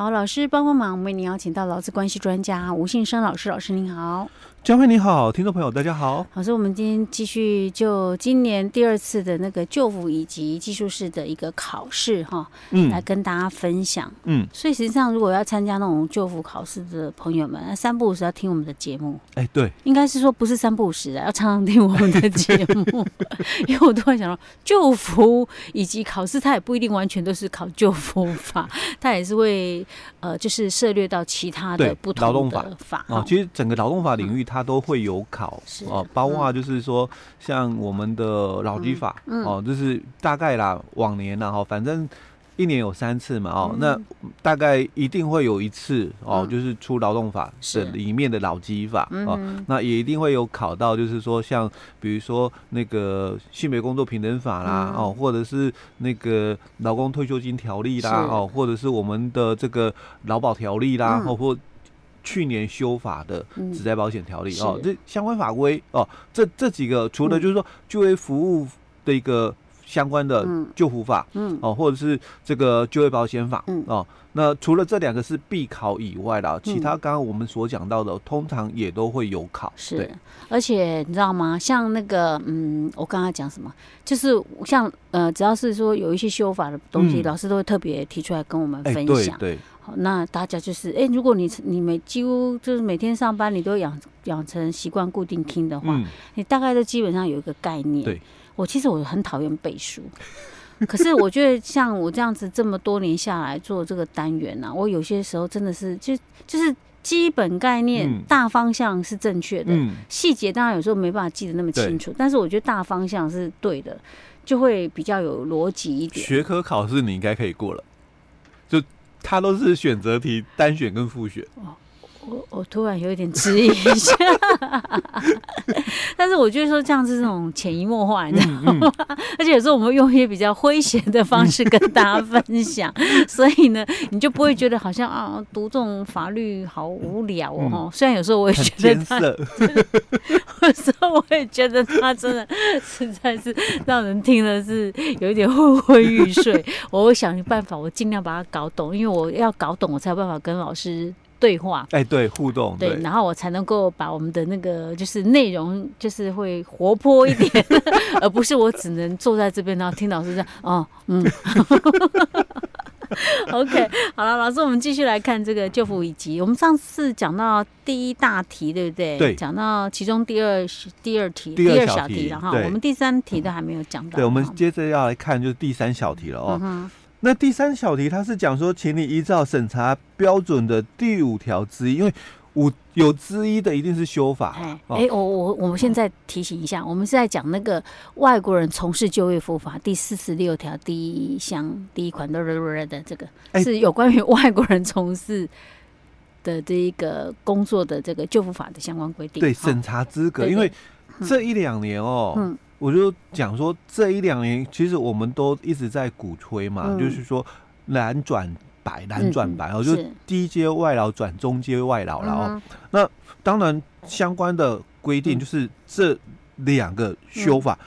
好，老师帮帮忙，我们为您邀请到劳资关系专家吴信生老师，老师您好。江辉你好，听众朋友大家好。老师，我们今天继续就今年第二次的那个就服以及技术式的一个考试哈，嗯，来跟大家分享。嗯，所以实际上如果要参加那种就服考试的朋友们，三不五时要听我们的节目。哎，对，应该是说不是三不五时的，要常常听我们的节目。因为我突然想到，就服以及考试，它也不一定完全都是考就服法，它也是会呃，就是涉猎到其他的不同的劳动法法。哦，其实整个劳动法领域。它都会有考哦，包括就是说，像我们的劳基法哦，就是大概啦，往年啦哈，反正一年有三次嘛哦，那大概一定会有一次哦，就是出劳动法是。里面的劳基法哦，那也一定会有考到，就是说像比如说那个性别工作平等法啦哦，或者是那个劳工退休金条例啦哦，或者是我们的这个劳保条例啦哦或。去年修法的职灾保险条例、嗯、哦，这相关法规哦，这这几个除了就是说就业服务的一个相关的救护法，嗯，哦，或者是这个就业保险法，嗯，哦，那除了这两个是必考以外啦，其他刚刚我们所讲到的，通常也都会有考。是，而且你知道吗？像那个，嗯，我刚刚讲什么？就是像呃，只要是说有一些修法的东西，嗯、老师都会特别提出来跟我们分享。欸、对。对那大家就是，哎、欸，如果你你每几乎就是每天上班，你都养养成习惯固定听的话，嗯、你大概都基本上有一个概念。对，我其实我很讨厌背书，可是我觉得像我这样子这么多年下来做这个单元呢、啊，我有些时候真的是就就是基本概念、嗯、大方向是正确的，细节、嗯、当然有时候没办法记得那么清楚，但是我觉得大方向是对的，就会比较有逻辑一点。学科考试你应该可以过了，就。他都是选择题，单选跟复选。我我突然有一点迟疑一下，但是我觉得说这样子这种潜移默化，你知道吗？嗯嗯、而且有时候我们用一些比较诙谐的方式跟大家分享，嗯、所以呢，你就不会觉得好像啊读这种法律好无聊哦。嗯、虽然有时候我也觉得他，有时候我也觉得他真的实在是让人听了是有一点昏昏欲睡。我会想办法，我尽量把它搞懂，因为我要搞懂，我才有办法跟老师。对话，哎，对，互动，对，然后我才能够把我们的那个就是内容，就是会活泼一点，而不是我只能坐在这边，然后听老师这样，哦，嗯，OK，好了，老师，我们继续来看这个救辅以及我们上次讲到第一大题，对不对？对，讲到其中第二第二题，第二小题了哈，我们第三题都还没有讲到。对，我们接着要来看就是第三小题了哦。那第三小题，它是讲说，请你依照审查标准的第五条之一，因为五有之一的一定是修法。哎，哎，我我我们现在提醒一下，我们是在讲那个外国人从事就业服务法第四十六条第一项第一款的的这个，是有关于外国人从事的这一个工作的这个就服法的相关规定。对，审查资格，因为这一两年哦。嗯。我就讲说，这一两年其实我们都一直在鼓吹嘛，嗯、就是说蓝转白，蓝转白，哦、嗯，就低阶外劳转中阶外劳了哦。嗯、那当然相关的规定就是这两个修法，嗯、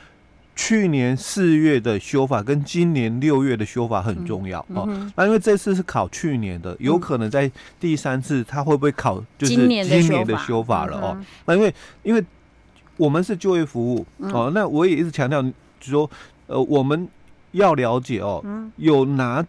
去年四月的修法跟今年六月的修法很重要、嗯、哦。那因为这次是考去年的，有可能在第三次他会不会考就是今年的修法了哦？那因为因为。我们是就业服务、嗯、哦，那我也一直强调，就说，呃，我们要了解哦，嗯、有哪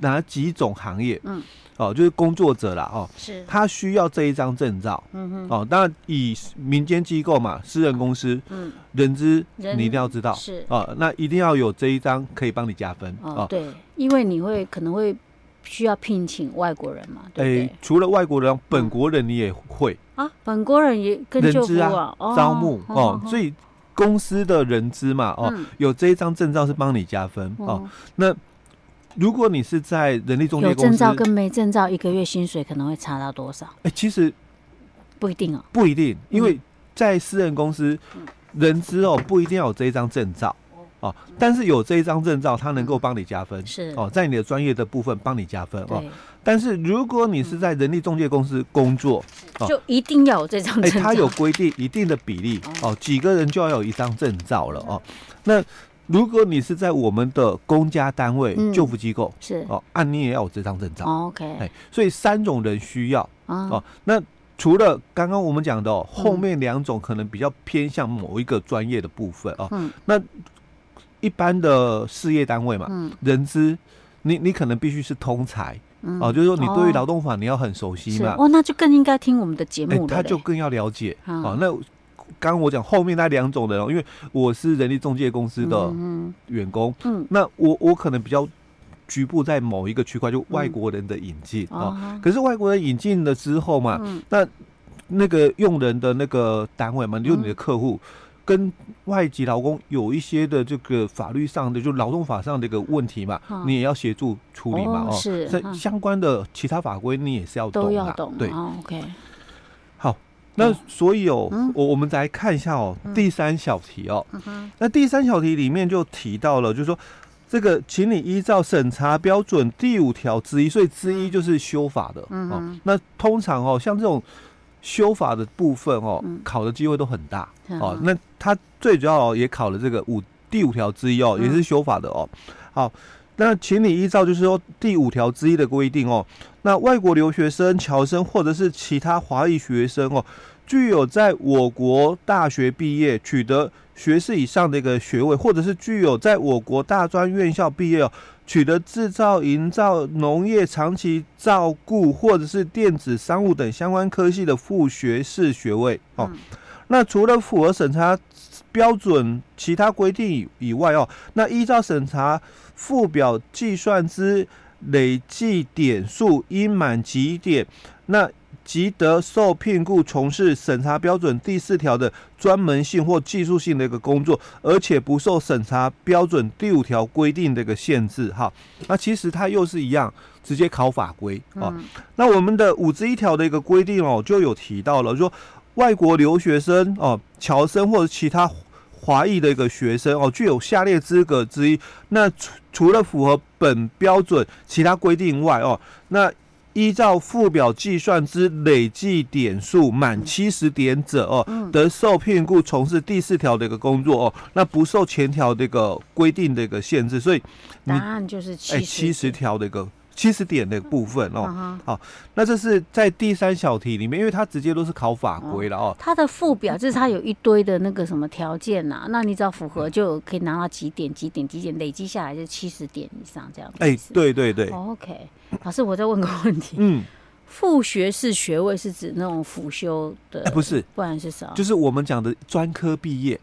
哪几种行业，嗯，哦，就是工作者啦，哦，是，他需要这一张证照，嗯哼，哦，当然以民间机构嘛，私人公司，嗯，人资你一定要知道，是，哦，那一定要有这一张可以帮你加分，哦，对，因为你会可能会需要聘请外国人嘛，对对？欸、除了外国人，本国人你也会。嗯啊，本国人也跟就服啊，招募哦，所以公司的人资嘛，哦，有这一张证照是帮你加分哦。那如果你是在人力中介公司，有证照跟没证照，一个月薪水可能会差到多少？哎，其实不一定哦，不一定，因为在私人公司，人资哦不一定要有这一张证照哦，但是有这一张证照，它能够帮你加分，是哦，在你的专业的部分帮你加分哦。但是如果你是在人力中介公司工作，哦就一定要有这张证照。哎，它有规定一定的比例哦，几个人就要有一张证照了哦。那如果你是在我们的公家单位、救护机构，是哦，按你也要有这张证照。OK，哎，所以三种人需要哦。那除了刚刚我们讲的哦，后面两种可能比较偏向某一个专业的部分哦。那一般的事业单位嘛，人资，你你可能必须是通才。哦，就是说你对于劳动法你要很熟悉嘛。哦，那就更应该听我们的节目了。他就更要了解。哦，那刚刚我讲后面那两种人哦，因为我是人力中介公司的员工，嗯，那我我可能比较局部在某一个区块，就外国人的引进啊。可是外国人引进了之后嘛，那那个用人的那个单位嘛，就你的客户。跟外籍劳工有一些的这个法律上的，就劳动法上的一个问题嘛，你也要协助处理嘛，哦，是，相关的其他法规你也是要懂，都要懂，对，OK。好，那所以哦，我我们再来看一下哦，第三小题哦，那第三小题里面就提到了，就是说这个，请你依照审查标准第五条之一，所以之一就是修法的，哦，那通常哦，像这种。修法的部分哦，考的机会都很大哦。那他最主要也考了这个五第五条之一哦，也是修法的哦。好，那请你依照就是说第五条之一的规定哦，那外国留学生、侨生或者是其他华裔学生哦，具有在我国大学毕业取得学士以上的一个学位，或者是具有在我国大专院校毕业哦。取得制造、营造、农业、长期照顾或者是电子商务等相关科系的副学士学位哦。那除了符合审查标准其他规定以外哦，那依照审查附表计算之累计点数应满几点？那即得受聘雇从事审查标准第四条的专门性或技术性的一个工作，而且不受审查标准第五条规定的一个限制。哈，那其实它又是一样，直接考法规啊。那我们的五之一条的一个规定哦，就有提到了，说外国留学生哦、侨生或者其他华裔的一个学生哦，具有下列资格之一，那除除了符合本标准其他规定外哦，那。依照附表计算之累计点数满七十点者哦，得受聘雇从事第四条的一个工作哦，那不受前条的一个规定的一个限制，所以答案就是七十七十条的一个七十点的部分哦。好，那这是在第三小题里面，因为它直接都是考法规了哦。它的附表就是它有一堆的那个什么条件呐，那你只要符合就可以拿到几点几点几点，累积下来就七十点以上这样子。哎，对对对。OK。老师，我再问个问题。嗯，副学士学位是指那种辅修的？不是，不然是啥？就是我们讲的专科毕业。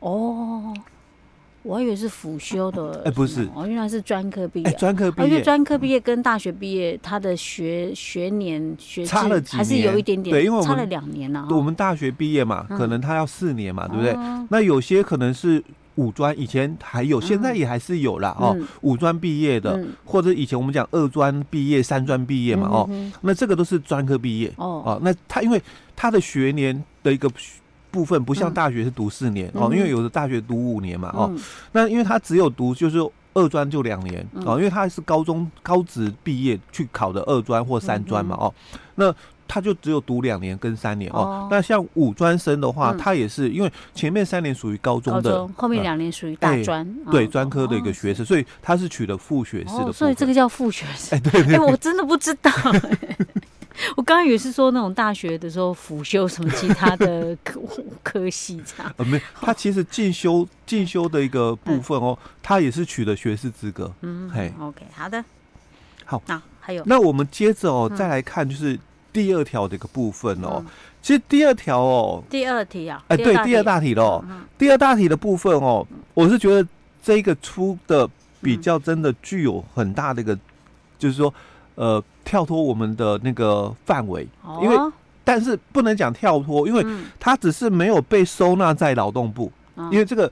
哦，我还以为是辅修的。哎，不是，哦，原来是专科毕业。专科毕业，因为专科毕业跟大学毕业，他的学学年学差了几年，还是有一点点。对，因为我们差了两年了。我们大学毕业嘛，可能他要四年嘛，对不对？那有些可能是。五专以前还有，现在也还是有啦。哦。五专毕业的，或者以前我们讲二专毕业、三专毕业嘛哦，那这个都是专科毕业哦。那他因为他的学年的一个部分不像大学是读四年哦，因为有的大学读五年嘛哦。那因为他只有读就是二专就两年哦，因为他是高中高职毕业去考的二专或三专嘛哦，那。他就只有读两年跟三年哦。那像五专生的话，他也是因为前面三年属于高中的，后面两年属于大专，对专科的一个学士，所以他是取了副学士的。所以这个叫副学士。哎，对对。哎，我真的不知道。我刚刚以为是说那种大学的时候辅修什么其他的科 科系这样。呃，没有，他其实进修进修的一个部分哦，他也是取得学士资格。嗯，嘿，OK，好的。好，那还有，那我们接着哦，再来看就是。第二条的一个部分哦，其实第二条哦，第二题啊，哎，对，第二大题喽，第二大题的部分哦，我是觉得这个出的比较真的具有很大的一个，就是说，呃，跳脱我们的那个范围，因为但是不能讲跳脱，因为它只是没有被收纳在劳动部，因为这个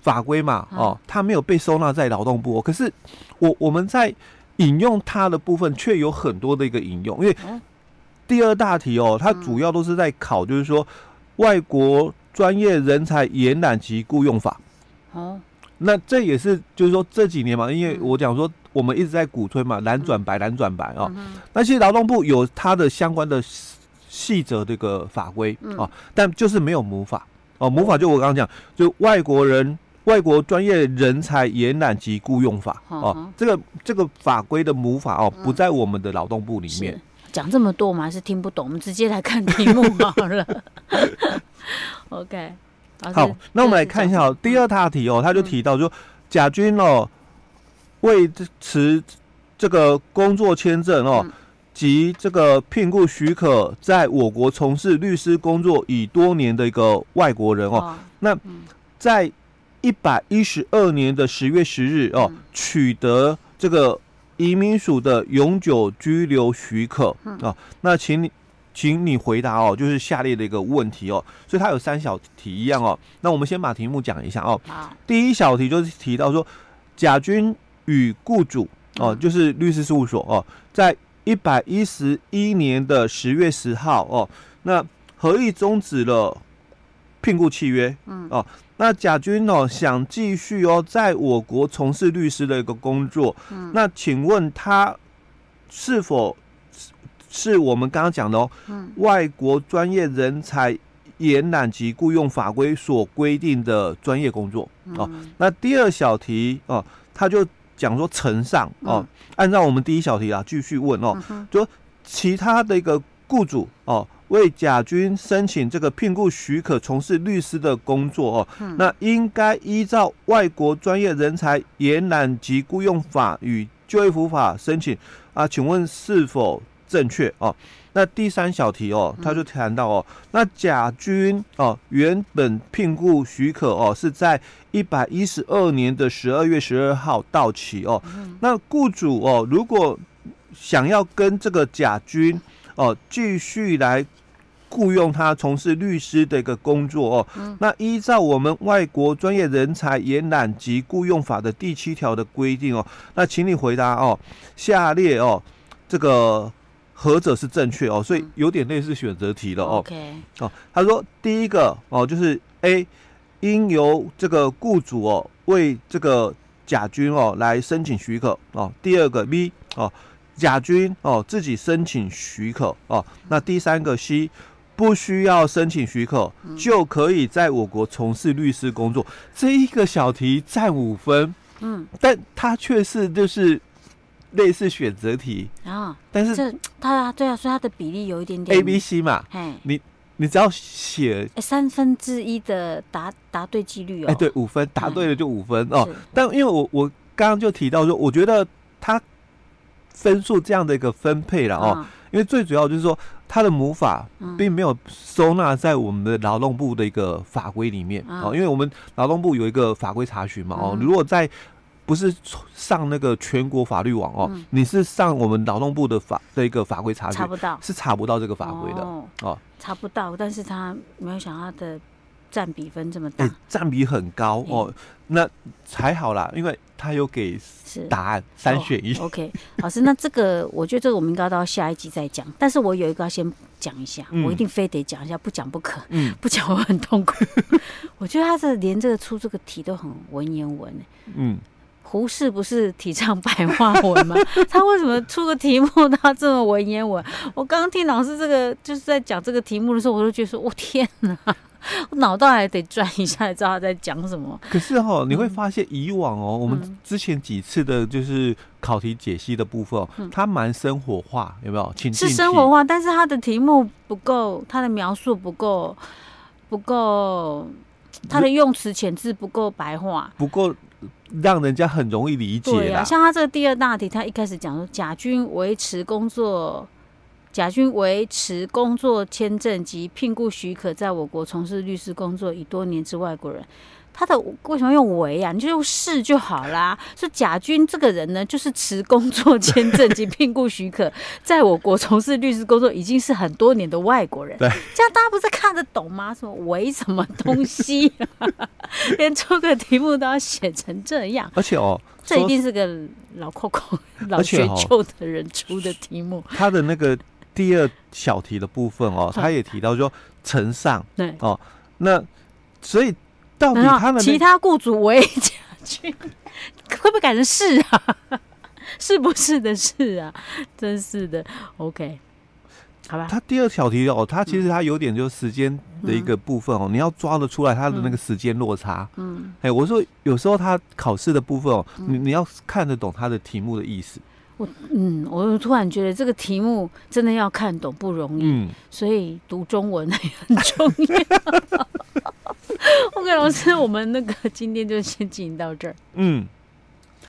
法规嘛，哦，它没有被收纳在劳动部，可是我我们在引用它的部分却有很多的一个引用，因为。第二大题哦，它主要都是在考，就是说外国专业人才延揽及雇用法。哦，那这也是就是说这几年嘛，因为我讲说我们一直在鼓吹嘛，蓝转白，蓝转白哦。那其实劳动部有它的相关的细则这个法规啊，但就是没有母法哦。母法就我刚刚讲，就外国人外国专业人才延揽及雇用法哦，这个这个法规的母法哦，不在我们的劳动部里面。讲这么多，我们还是听不懂，我们直接来看题目好了。OK，好，那我们来看一下哦，第二大题哦，他就提到说，甲军哦，为持这个工作签证哦及这个聘雇许可，在我国从事律师工作已多年的一个外国人哦，那在。一百一十二年的十月十日哦，取得这个移民署的永久居留许可哦，那请你，请你回答哦，就是下列的一个问题哦。所以它有三小题一样哦。那我们先把题目讲一下哦。第一小题就是提到说，甲军与雇主哦，就是律师事务所哦，在一百一十一年的十月十号哦，那合意终止了聘雇契约，嗯哦。那甲军哦，想继续哦，在我国从事律师的一个工作。嗯，那请问他是否是我们刚刚讲的哦，嗯，外国专业人才延揽及雇佣法规所规定的专业工作？哦，那第二小题哦，他就讲说，呈上哦，按照我们第一小题啊，继续问哦，就其他的一个雇主哦。为甲军申请这个聘雇许可从事律师的工作哦，嗯、那应该依照外国专业人才延揽及雇佣法与就业服法申请啊？请问是否正确哦？那第三小题哦，他就谈到哦，那甲军哦原本聘雇许可哦是在一百一十二年的十二月十二号到期哦，嗯、那雇主哦如果想要跟这个甲军哦继续来。雇佣他从事律师的一个工作哦，嗯、那依照我们外国专业人才延揽及雇佣法的第七条的规定哦，那请你回答哦，下列哦，这个何者是正确哦？所以有点类似选择题了哦。OK，哦，他说第一个哦，就是 A 应由这个雇主哦为这个甲军哦来申请许可哦，第二个 B 哦甲军哦自己申请许可哦，那第三个 C。不需要申请许可，嗯、就可以在我国从事律师工作。这一个小题占五分，嗯，但它却是就是类似选择题啊。哦、但是这它对啊，所以它的比例有一点点 A、B、C 嘛。嘿你你只要写三分之一的答答对几率哦。哎，对，五分答对了就五分、嗯、哦。但因为我我刚刚就提到说，我觉得它分数这样的一个分配了哦。嗯因为最主要就是说，它的母法并没有收纳在我们的劳动部的一个法规里面哦。因为我们劳动部有一个法规查询嘛哦，如果在不是上那个全国法律网哦，你是上我们劳动部的法的一个法规查询，查不到，是查不到这个法规的哦，查不到。但是他没有想到他的占比分这么大，占比很高哦。那还好啦，因为。他有给答案三选一。Oh, OK，老师，那这个我觉得这个我们应该到下一集再讲。但是我有一个要先讲一下，嗯、我一定非得讲一下，不讲不可。嗯，不讲我很痛苦。我觉得他这连这个出这个题都很文言文。嗯，胡适不是提倡白话文吗？他为什么出个题目他这么文言文？我刚刚听老师这个就是在讲这个题目的时候，我就觉得说，我天哪！我脑袋还得转一下，知道他在讲什么。可是哈、哦，你会发现以往哦，嗯、我们之前几次的就是考题解析的部分，哦，嗯、它蛮生活化，有没有？是生活化，但是它的题目不够，它的描述不够，不够，它的用词遣字不够白话，不够让人家很容易理解。对啊，像他这个第二大题，他一开始讲说，甲军维持工作。甲军维持工作签证及聘雇许可，在我国从事律师工作已多年之外国人，他的为什么用为啊？你就用是就好啦。说贾军这个人呢，就是持工作签证及聘雇许可，在我国从事律师工作已经是很多年的外国人。对，这样大家不是看得懂吗？什么为什么东西、啊，连出个题目都要写成这样。而且哦，这一定是个老扣扣、老学究的人出的题目。哦、他的那个。第二小题的部分哦，他也提到说呈上对哦，那所以到底他们其他雇主为甲军会不会改成是啊？是不是的是啊？真是的。OK，好吧。他第二小题哦，他其实他有点就是时间的一个部分哦，你要抓得出来他的那个时间落差。嗯，哎，我说有时候他考试的部分哦，你你要看得懂他的题目的意思。我嗯，我突然觉得这个题目真的要看懂不容易，嗯，所以读中文也很重要。OK，老师，我们那个今天就先进行到这儿。嗯。